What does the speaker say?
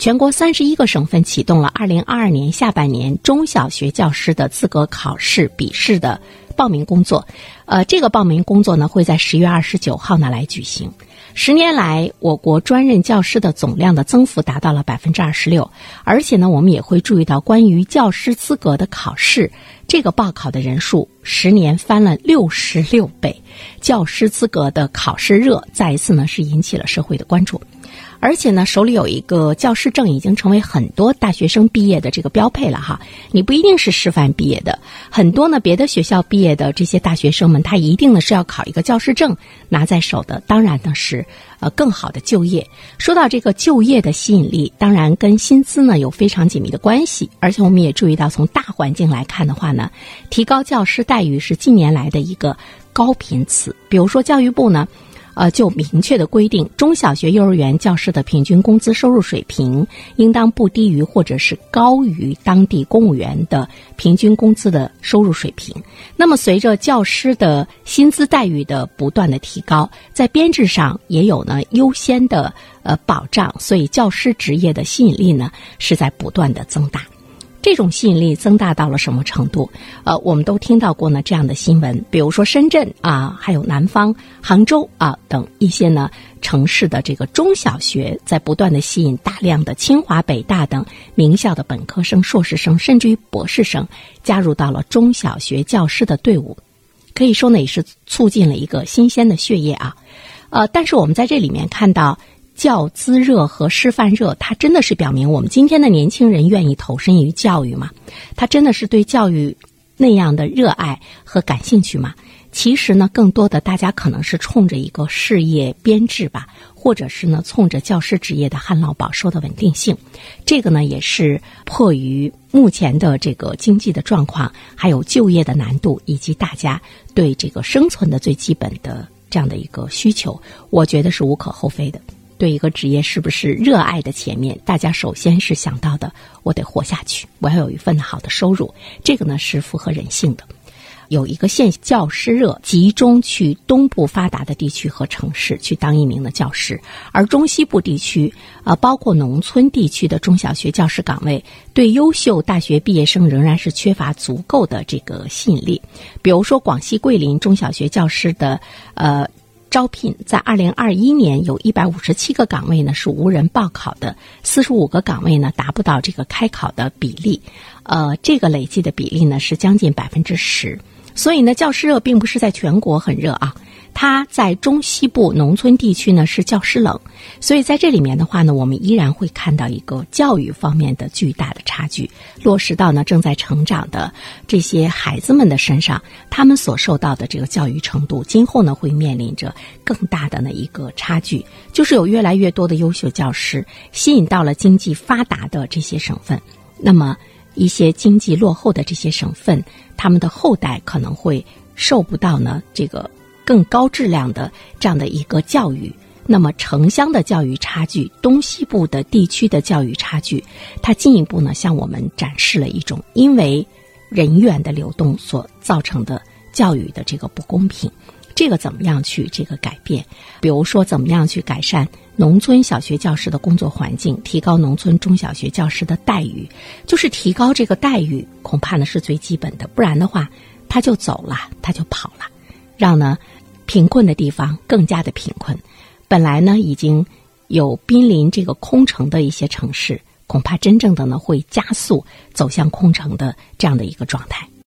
全国三十一个省份启动了二零二二年下半年中小学教师的资格考试笔试的报名工作。呃，这个报名工作呢会在十月二十九号呢来举行。十年来，我国专任教师的总量的增幅达到了百分之二十六，而且呢，我们也会注意到关于教师资格的考试，这个报考的人数十年翻了六十六倍，教师资格的考试热再一次呢是引起了社会的关注。而且呢，手里有一个教师证已经成为很多大学生毕业的这个标配了哈。你不一定是师范毕业的，很多呢别的学校毕业的这些大学生们，他一定呢是要考一个教师证拿在手的。当然呢是呃更好的就业。说到这个就业的吸引力，当然跟薪资呢有非常紧密的关系。而且我们也注意到，从大环境来看的话呢，提高教师待遇是近年来的一个高频词。比如说教育部呢。呃，就明确的规定，中小学、幼儿园教师的平均工资收入水平应当不低于或者是高于当地公务员的平均工资的收入水平。那么，随着教师的薪资待遇的不断的提高，在编制上也有呢优先的呃保障，所以教师职业的吸引力呢是在不断的增大。这种吸引力增大到了什么程度？呃，我们都听到过呢这样的新闻，比如说深圳啊，还有南方杭州啊等一些呢城市的这个中小学，在不断的吸引大量的清华、北大等名校的本科生、硕士生，甚至于博士生加入到了中小学教师的队伍，可以说呢也是促进了一个新鲜的血液啊。呃，但是我们在这里面看到。教资热和师范热，它真的是表明我们今天的年轻人愿意投身于教育吗？他真的是对教育那样的热爱和感兴趣吗？其实呢，更多的大家可能是冲着一个事业编制吧，或者是呢，冲着教师职业的旱涝保收的稳定性。这个呢，也是迫于目前的这个经济的状况，还有就业的难度，以及大家对这个生存的最基本的这样的一个需求，我觉得是无可厚非的。对一个职业是不是热爱的前面，大家首先是想到的，我得活下去，我要有一份好的收入，这个呢是符合人性的。有一个现教师热，集中去东部发达的地区和城市去当一名的教师，而中西部地区，呃，包括农村地区的中小学教师岗位，对优秀大学毕业生仍然是缺乏足够的这个吸引力。比如说广西桂林中小学教师的，呃。招聘在二零二一年有一百五十七个岗位呢是无人报考的，四十五个岗位呢达不到这个开考的比例，呃，这个累计的比例呢是将近百分之十，所以呢教师热并不是在全国很热啊。它在中西部农村地区呢是教师冷，所以在这里面的话呢，我们依然会看到一个教育方面的巨大的差距，落实到呢正在成长的这些孩子们的身上，他们所受到的这个教育程度，今后呢会面临着更大的呢一个差距，就是有越来越多的优秀教师吸引到了经济发达的这些省份，那么一些经济落后的这些省份，他们的后代可能会受不到呢这个。更高质量的这样的一个教育，那么城乡的教育差距、东西部的地区的教育差距，它进一步呢向我们展示了一种因为人员的流动所造成的教育的这个不公平。这个怎么样去这个改变？比如说，怎么样去改善农村小学教师的工作环境，提高农村中小学教师的待遇？就是提高这个待遇，恐怕呢是最基本的。不然的话，他就走了，他就跑了，让呢。贫困的地方更加的贫困，本来呢已经有濒临这个空城的一些城市，恐怕真正的呢会加速走向空城的这样的一个状态。